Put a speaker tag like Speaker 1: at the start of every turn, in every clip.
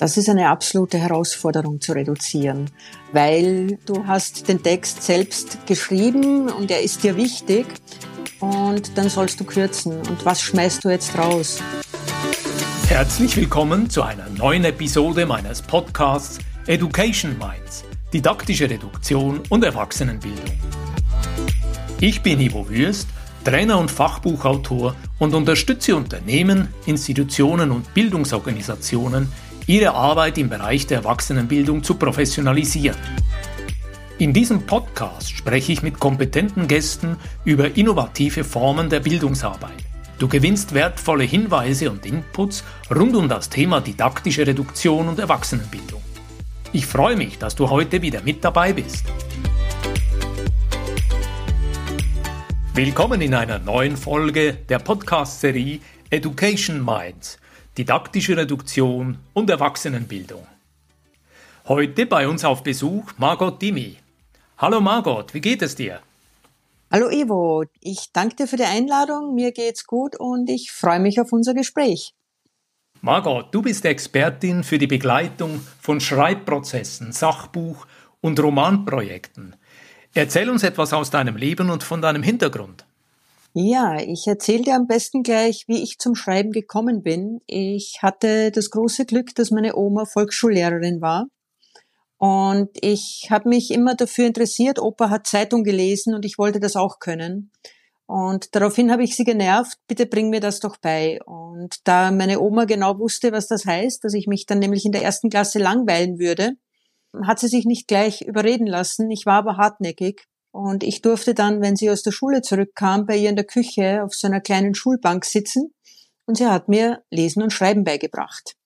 Speaker 1: Das ist eine absolute Herausforderung zu reduzieren, weil du hast den Text selbst geschrieben und er ist dir wichtig und dann sollst du kürzen. Und was schmeißt du jetzt raus?
Speaker 2: Herzlich willkommen zu einer neuen Episode meines Podcasts Education Minds, didaktische Reduktion und Erwachsenenbildung. Ich bin Ivo Würst, Trainer und Fachbuchautor und unterstütze Unternehmen, Institutionen und Bildungsorganisationen ihre Arbeit im Bereich der Erwachsenenbildung zu professionalisieren. In diesem Podcast spreche ich mit kompetenten Gästen über innovative Formen der Bildungsarbeit. Du gewinnst wertvolle Hinweise und Inputs rund um das Thema didaktische Reduktion und Erwachsenenbildung. Ich freue mich, dass du heute wieder mit dabei bist. Willkommen in einer neuen Folge der Podcast-Serie Education Minds – didaktische Reduktion und Erwachsenenbildung. Heute bei uns auf Besuch Margot Dimi. Hallo Margot, wie geht es dir?
Speaker 1: Hallo Ivo, ich danke dir für die Einladung, mir geht's gut und ich freue mich auf unser Gespräch.
Speaker 2: Margot, du bist Expertin für die Begleitung von Schreibprozessen, Sachbuch- und Romanprojekten. Erzähl uns etwas aus deinem Leben und von deinem Hintergrund.
Speaker 1: Ja, ich erzähle dir am besten gleich, wie ich zum Schreiben gekommen bin. Ich hatte das große Glück, dass meine Oma Volksschullehrerin war. Und ich habe mich immer dafür interessiert. Opa hat Zeitung gelesen und ich wollte das auch können. Und daraufhin habe ich sie genervt, bitte bring mir das doch bei. Und da meine Oma genau wusste, was das heißt, dass ich mich dann nämlich in der ersten Klasse langweilen würde, hat sie sich nicht gleich überreden lassen. Ich war aber hartnäckig und ich durfte dann, wenn sie aus der Schule zurückkam, bei ihr in der Küche auf so einer kleinen Schulbank sitzen und sie hat mir Lesen und Schreiben beigebracht.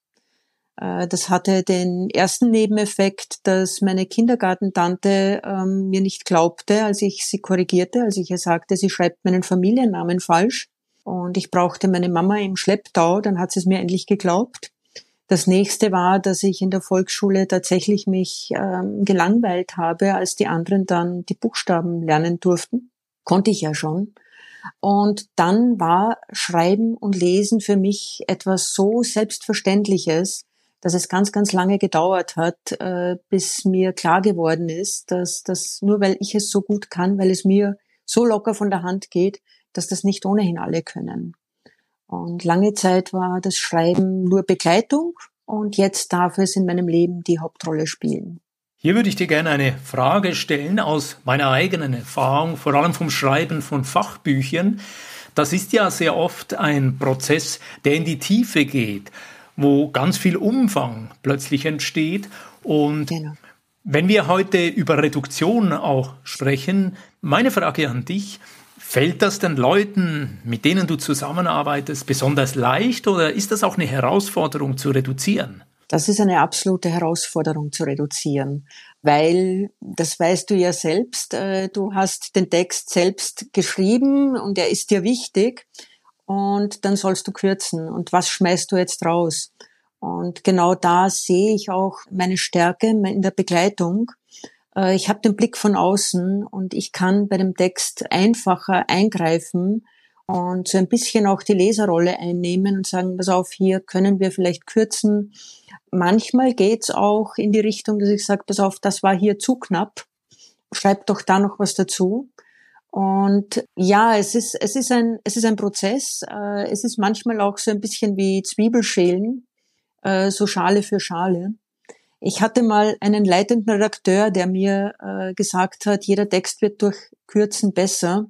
Speaker 1: Äh, das hatte den ersten Nebeneffekt, dass meine Kindergartentante ähm, mir nicht glaubte, als ich sie korrigierte, als ich ihr sagte, sie schreibt meinen Familiennamen falsch. Und ich brauchte meine Mama im Schlepptau, dann hat sie es mir endlich geglaubt. Das nächste war, dass ich in der Volksschule tatsächlich mich ähm, gelangweilt habe, als die anderen dann die Buchstaben lernen durften. Konnte ich ja schon. Und dann war Schreiben und Lesen für mich etwas so Selbstverständliches, dass es ganz, ganz lange gedauert hat, äh, bis mir klar geworden ist, dass das nur weil ich es so gut kann, weil es mir so locker von der Hand geht, dass das nicht ohnehin alle können. Und lange Zeit war das Schreiben nur Begleitung und jetzt darf es in meinem Leben die Hauptrolle spielen.
Speaker 2: Hier würde ich dir gerne eine Frage stellen aus meiner eigenen Erfahrung, vor allem vom Schreiben von Fachbüchern. Das ist ja sehr oft ein Prozess, der in die Tiefe geht, wo ganz viel Umfang plötzlich entsteht. Und genau. wenn wir heute über Reduktion auch sprechen, meine Frage an dich, Fällt das den Leuten, mit denen du zusammenarbeitest, besonders leicht oder ist das auch eine Herausforderung zu reduzieren?
Speaker 1: Das ist eine absolute Herausforderung zu reduzieren, weil, das weißt du ja selbst, äh, du hast den Text selbst geschrieben und er ist dir wichtig und dann sollst du kürzen. Und was schmeißt du jetzt raus? Und genau da sehe ich auch meine Stärke in der Begleitung, ich habe den Blick von außen und ich kann bei dem Text einfacher eingreifen und so ein bisschen auch die Leserrolle einnehmen und sagen, pass auf, hier können wir vielleicht kürzen. Manchmal geht's auch in die Richtung, dass ich sage, pass auf, das war hier zu knapp, schreib doch da noch was dazu. Und ja, es ist, es ist ein, es ist ein Prozess. Äh, es ist manchmal auch so ein bisschen wie Zwiebelschälen, äh, so Schale für Schale. Ich hatte mal einen leitenden Redakteur, der mir äh, gesagt hat, jeder Text wird durch Kürzen besser.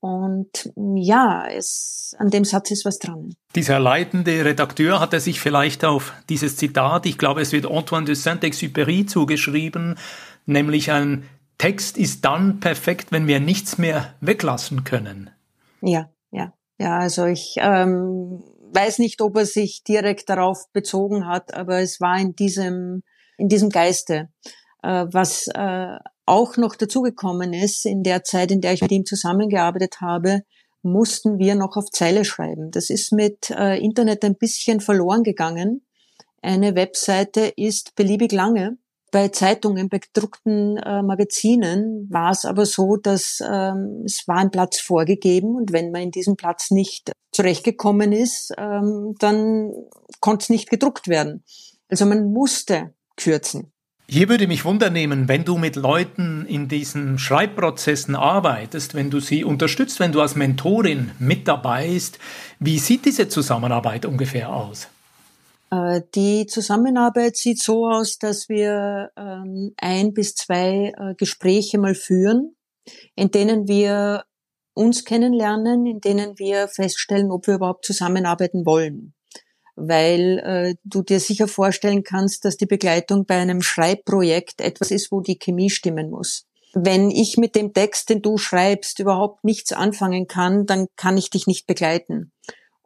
Speaker 1: Und ja, es, an dem Satz ist was dran.
Speaker 2: Dieser leitende Redakteur hat er sich vielleicht auf dieses Zitat, ich glaube, es wird Antoine de Saint-Exupéry zugeschrieben, nämlich ein Text ist dann perfekt, wenn wir nichts mehr weglassen können.
Speaker 1: Ja, ja, ja, also ich ähm, weiß nicht, ob er sich direkt darauf bezogen hat, aber es war in diesem in diesem Geiste. Äh, was äh, auch noch dazugekommen ist, in der Zeit, in der ich mit ihm zusammengearbeitet habe, mussten wir noch auf Zeile schreiben. Das ist mit äh, Internet ein bisschen verloren gegangen. Eine Webseite ist beliebig lange. Bei Zeitungen, bei gedruckten äh, Magazinen war es aber so, dass ähm, es war ein Platz vorgegeben und wenn man in diesem Platz nicht zurechtgekommen ist, ähm, dann konnte es nicht gedruckt werden. Also man musste kürzen.
Speaker 2: Hier würde mich wundernehmen, wenn du mit Leuten in diesen Schreibprozessen arbeitest, wenn du sie unterstützt, wenn du als Mentorin mit dabei bist, wie sieht diese Zusammenarbeit ungefähr aus?
Speaker 1: Äh, die Zusammenarbeit sieht so aus, dass wir ähm, ein bis zwei äh, Gespräche mal führen, in denen wir uns kennenlernen, in denen wir feststellen, ob wir überhaupt zusammenarbeiten wollen. Weil äh, du dir sicher vorstellen kannst, dass die Begleitung bei einem Schreibprojekt etwas ist, wo die Chemie stimmen muss. Wenn ich mit dem Text, den du schreibst, überhaupt nichts anfangen kann, dann kann ich dich nicht begleiten.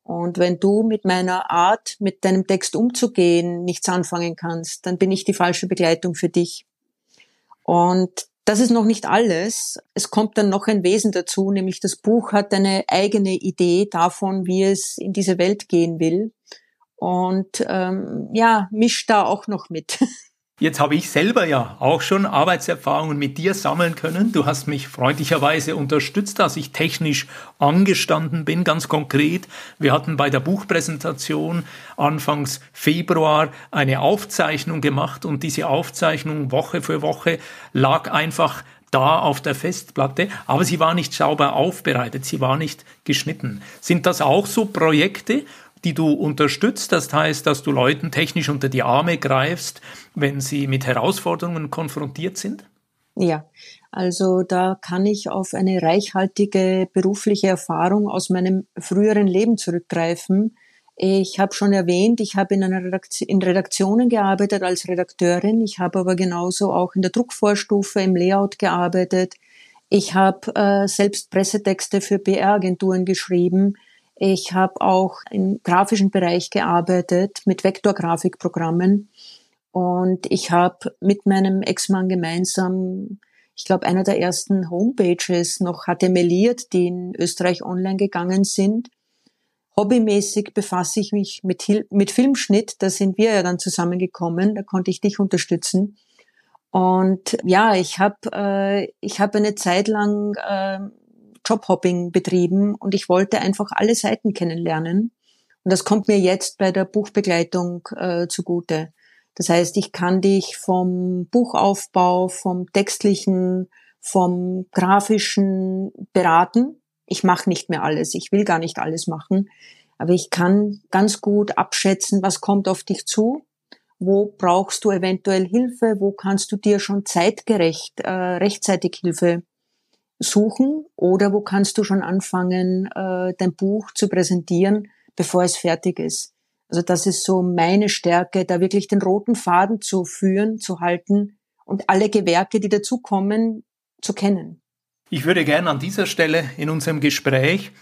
Speaker 1: Und wenn du mit meiner Art, mit deinem Text umzugehen, nichts anfangen kannst, dann bin ich die falsche Begleitung für dich. Und das ist noch nicht alles. Es kommt dann noch ein Wesen dazu, nämlich das Buch hat eine eigene Idee davon, wie es in diese Welt gehen will. Und ähm, ja, mischt da auch noch mit.
Speaker 2: Jetzt habe ich selber ja auch schon Arbeitserfahrungen mit dir sammeln können. Du hast mich freundlicherweise unterstützt, dass ich technisch angestanden bin, ganz konkret. Wir hatten bei der Buchpräsentation anfangs Februar eine Aufzeichnung gemacht und diese Aufzeichnung Woche für Woche lag einfach da auf der Festplatte, aber sie war nicht sauber aufbereitet, sie war nicht geschnitten. Sind das auch so Projekte, die du unterstützt. Das heißt, dass du Leuten technisch unter die Arme greifst, wenn sie mit Herausforderungen konfrontiert sind?
Speaker 1: Ja, also da kann ich auf eine reichhaltige berufliche Erfahrung aus meinem früheren Leben zurückgreifen. Ich habe schon erwähnt, ich habe in, in Redaktionen gearbeitet als Redakteurin. Ich habe aber genauso auch in der Druckvorstufe im Layout gearbeitet. Ich habe äh, selbst Pressetexte für PR-Agenturen geschrieben. Ich habe auch im grafischen Bereich gearbeitet mit Vektorgrafikprogrammen und ich habe mit meinem Ex-Mann gemeinsam, ich glaube, einer der ersten Homepages noch HTMLiert, die in Österreich online gegangen sind. Hobbymäßig befasse ich mich mit, mit Filmschnitt, da sind wir ja dann zusammengekommen, da konnte ich dich unterstützen. Und ja, ich habe äh, ich habe eine Zeit lang äh, Jobhopping betrieben und ich wollte einfach alle Seiten kennenlernen. Und das kommt mir jetzt bei der Buchbegleitung äh, zugute. Das heißt, ich kann dich vom Buchaufbau, vom textlichen, vom grafischen beraten. Ich mache nicht mehr alles, ich will gar nicht alles machen, aber ich kann ganz gut abschätzen, was kommt auf dich zu, wo brauchst du eventuell Hilfe, wo kannst du dir schon zeitgerecht, äh, rechtzeitig Hilfe suchen oder wo kannst du schon anfangen, äh, dein Buch zu präsentieren, bevor es fertig ist. Also das ist so meine Stärke, da wirklich den roten Faden zu führen, zu halten und alle Gewerke, die dazukommen, zu kennen.
Speaker 2: Ich würde gerne an dieser Stelle in unserem Gespräch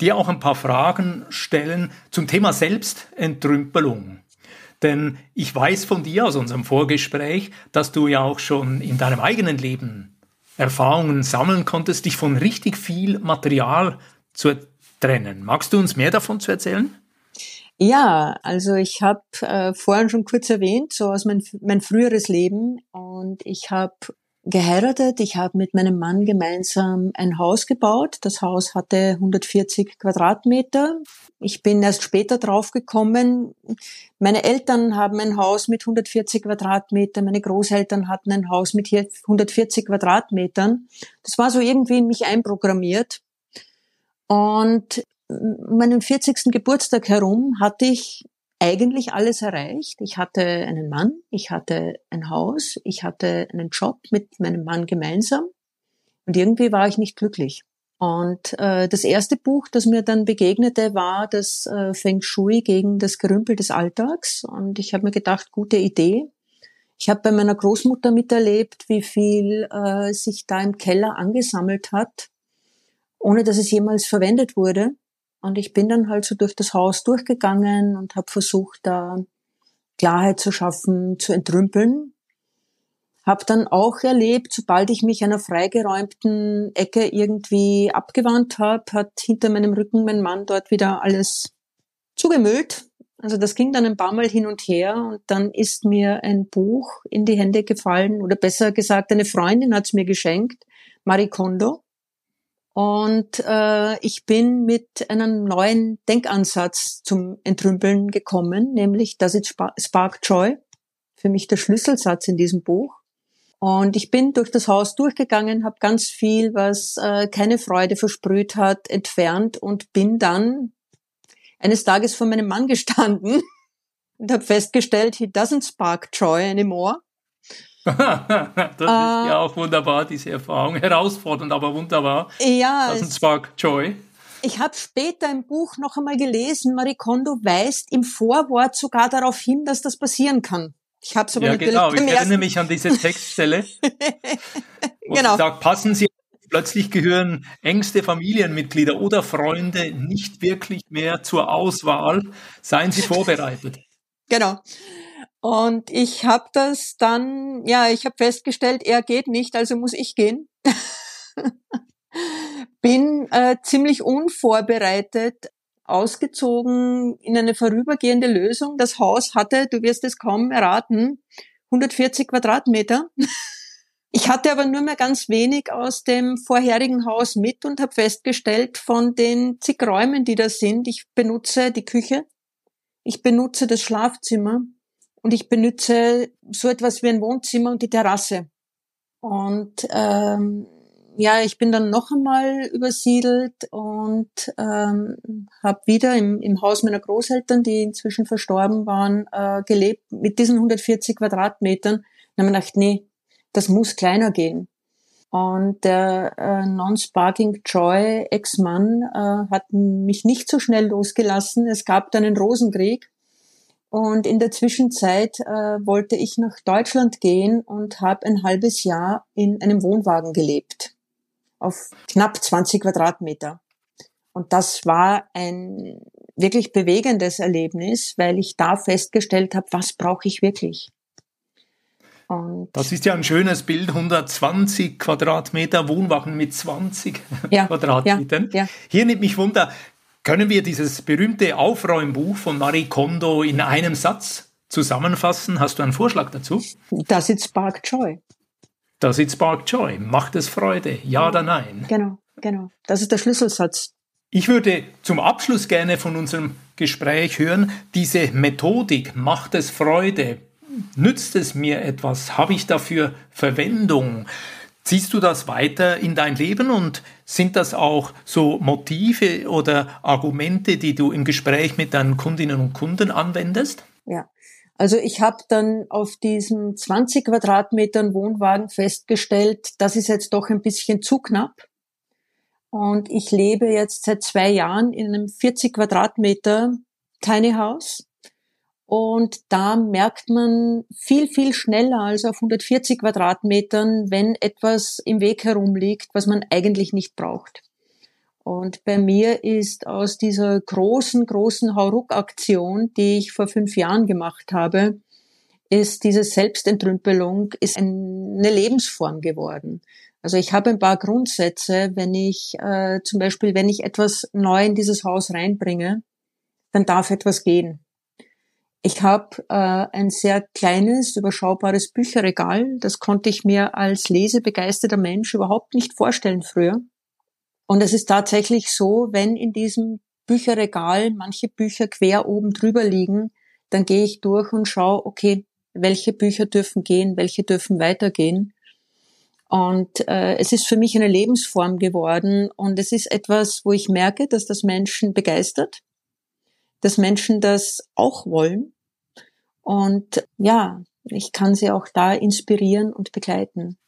Speaker 2: dir auch ein paar Fragen stellen zum Thema Selbstentrümpelung. Denn ich weiß von dir aus unserem Vorgespräch, dass du ja auch schon in deinem eigenen Leben Erfahrungen sammeln konntest, dich von richtig viel Material zu trennen. Magst du uns mehr davon zu erzählen?
Speaker 1: Ja, also ich habe äh, vorhin schon kurz erwähnt, so aus mein, mein früheres Leben und ich habe geheiratet. Ich habe mit meinem Mann gemeinsam ein Haus gebaut. Das Haus hatte 140 Quadratmeter. Ich bin erst später draufgekommen. Meine Eltern haben ein Haus mit 140 Quadratmetern. Meine Großeltern hatten ein Haus mit 140 Quadratmetern. Das war so irgendwie in mich einprogrammiert. Und meinen 40. Geburtstag herum hatte ich eigentlich alles erreicht. Ich hatte einen Mann, ich hatte ein Haus, ich hatte einen Job mit meinem Mann gemeinsam und irgendwie war ich nicht glücklich. Und äh, das erste Buch, das mir dann begegnete, war das äh, Feng Shui gegen das Gerümpel des Alltags. Und ich habe mir gedacht, gute Idee. Ich habe bei meiner Großmutter miterlebt, wie viel äh, sich da im Keller angesammelt hat, ohne dass es jemals verwendet wurde. Und ich bin dann halt so durch das Haus durchgegangen und habe versucht, da Klarheit zu schaffen, zu entrümpeln. Hab dann auch erlebt, sobald ich mich einer freigeräumten Ecke irgendwie abgewandt habe, hat hinter meinem Rücken mein Mann dort wieder alles zugemüllt. Also das ging dann ein paar Mal hin und her und dann ist mir ein Buch in die Hände gefallen oder besser gesagt, eine Freundin hat es mir geschenkt, Marie Kondo. Und äh, ich bin mit einem neuen Denkansatz zum Entrümpeln gekommen, nämlich Does it spark joy? Für mich der Schlüsselsatz in diesem Buch. Und ich bin durch das Haus durchgegangen, habe ganz viel, was äh, keine Freude versprüht hat, entfernt und bin dann eines Tages vor meinem Mann gestanden und habe festgestellt, he doesn't spark joy anymore.
Speaker 2: Das ist ja auch wunderbar, diese Erfahrung. Herausfordernd, aber wunderbar.
Speaker 1: Ja.
Speaker 2: Doesn't spark joy.
Speaker 1: Ich habe später im Buch noch einmal gelesen, Marie Kondo weist im Vorwort sogar darauf hin, dass das passieren kann. Ich habe es aber
Speaker 2: ja,
Speaker 1: natürlich
Speaker 2: genau. Ich erinnere mich an diese Textstelle. genau. sagt, passen Sie Plötzlich gehören engste Familienmitglieder oder Freunde nicht wirklich mehr zur Auswahl. Seien Sie vorbereitet.
Speaker 1: Genau. Und ich habe das dann, ja, ich habe festgestellt, er geht nicht, also muss ich gehen. Bin äh, ziemlich unvorbereitet ausgezogen in eine vorübergehende Lösung. Das Haus hatte, du wirst es kaum erraten, 140 Quadratmeter. Ich hatte aber nur mehr ganz wenig aus dem vorherigen Haus mit und habe festgestellt, von den zig Räumen, die da sind, ich benutze die Küche, ich benutze das Schlafzimmer und ich benutze so etwas wie ein Wohnzimmer und die Terrasse. Und ähm, ja, ich bin dann noch einmal übersiedelt und ähm, habe wieder im, im Haus meiner Großeltern, die inzwischen verstorben waren, äh, gelebt mit diesen 140 Quadratmetern. Dann habe ich gedacht, nee, das muss kleiner gehen. Und der äh, Non-Sparking Joy Ex-Mann äh, hat mich nicht so schnell losgelassen. Es gab dann einen Rosenkrieg. Und in der Zwischenzeit äh, wollte ich nach Deutschland gehen und habe ein halbes Jahr in einem Wohnwagen gelebt. Auf knapp 20 Quadratmeter. Und das war ein wirklich bewegendes Erlebnis, weil ich da festgestellt habe, was brauche ich wirklich.
Speaker 2: Und das ist ja ein schönes Bild, 120 Quadratmeter Wohnwagen mit 20 ja, Quadratmetern. Ja, ja. Hier nimmt mich Wunder, können wir dieses berühmte Aufräumbuch von Marie Kondo in einem Satz zusammenfassen? Hast du einen Vorschlag dazu?
Speaker 1: Das ist Spark Joy.
Speaker 2: Das ist Spark Joy. Macht es Freude? Ja oder nein?
Speaker 1: Genau, genau. Das ist der Schlüsselsatz.
Speaker 2: Ich würde zum Abschluss gerne von unserem Gespräch hören, diese Methodik, macht es Freude, nützt es mir etwas? Habe ich dafür Verwendung? Ziehst du das weiter in dein Leben und sind das auch so Motive oder Argumente, die du im Gespräch mit deinen Kundinnen und Kunden anwendest?
Speaker 1: Ja, also ich habe dann auf diesen 20 Quadratmetern Wohnwagen festgestellt, das ist jetzt doch ein bisschen zu knapp. Und ich lebe jetzt seit zwei Jahren in einem 40 Quadratmeter Tiny House und da merkt man viel, viel schneller als auf 140 Quadratmetern, wenn etwas im Weg herumliegt, was man eigentlich nicht braucht. Und bei mir ist aus dieser großen, großen Hauruck-Aktion, die ich vor fünf Jahren gemacht habe, ist diese Selbstentrümpelung ist eine Lebensform geworden. Also ich habe ein paar Grundsätze, wenn ich äh, zum Beispiel, wenn ich etwas neu in dieses Haus reinbringe, dann darf etwas gehen. Ich habe äh, ein sehr kleines, überschaubares Bücherregal. Das konnte ich mir als lesebegeisterter Mensch überhaupt nicht vorstellen früher. Und es ist tatsächlich so, wenn in diesem Bücherregal manche Bücher quer oben drüber liegen, dann gehe ich durch und schaue, okay, welche Bücher dürfen gehen, welche dürfen weitergehen. Und äh, es ist für mich eine Lebensform geworden und es ist etwas, wo ich merke, dass das Menschen begeistert dass Menschen das auch wollen. Und ja, ich kann sie auch da inspirieren und begleiten.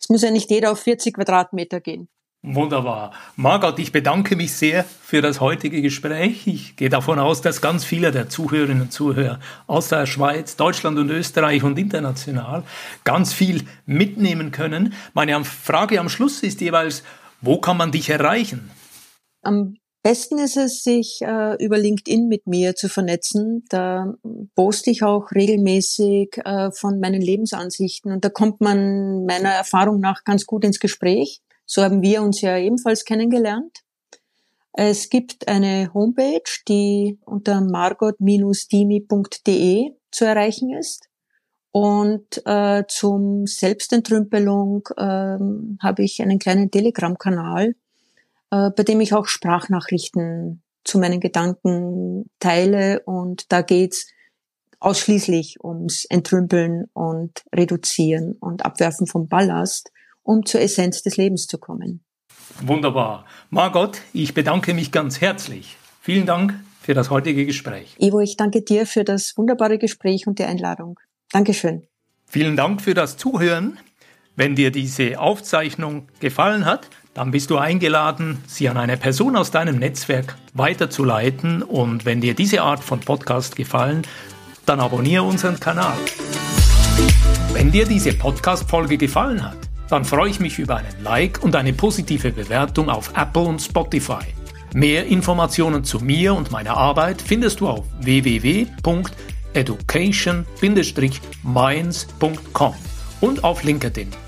Speaker 1: Es muss ja nicht jeder auf 40 Quadratmeter gehen.
Speaker 2: Wunderbar. Margot, ich bedanke mich sehr für das heutige Gespräch. Ich gehe davon aus, dass ganz viele der Zuhörerinnen und Zuhörer aus der Schweiz, Deutschland und Österreich und international ganz viel mitnehmen können. Meine Frage am Schluss ist jeweils, wo kann man dich erreichen?
Speaker 1: Am besten ist es, sich äh, über LinkedIn mit mir zu vernetzen. Da poste ich auch regelmäßig äh, von meinen Lebensansichten und da kommt man meiner Erfahrung nach ganz gut ins Gespräch. So haben wir uns ja ebenfalls kennengelernt. Es gibt eine Homepage, die unter margot-dimi.de zu erreichen ist. Und äh, zum Selbstentrümpelung äh, habe ich einen kleinen Telegram-Kanal, äh, bei dem ich auch Sprachnachrichten zu meinen Gedanken teile und da geht's ausschließlich ums Entrümpeln und Reduzieren und Abwerfen vom Ballast, um zur Essenz des Lebens zu kommen.
Speaker 2: Wunderbar. Margot, ich bedanke mich ganz herzlich. Vielen Dank für das heutige Gespräch.
Speaker 1: Ivo, ich danke dir für das wunderbare Gespräch und die Einladung. Dankeschön.
Speaker 2: Vielen Dank für das Zuhören. Wenn dir diese Aufzeichnung gefallen hat, dann bist du eingeladen, sie an eine Person aus deinem Netzwerk weiterzuleiten. Und wenn dir diese Art von Podcast gefallen, dann abonniere unseren Kanal. Wenn dir diese Podcast-Folge gefallen hat, dann freue ich mich über einen Like und eine positive Bewertung auf Apple und Spotify. Mehr Informationen zu mir und meiner Arbeit findest du auf www.education-minds.com und auf LinkedIn.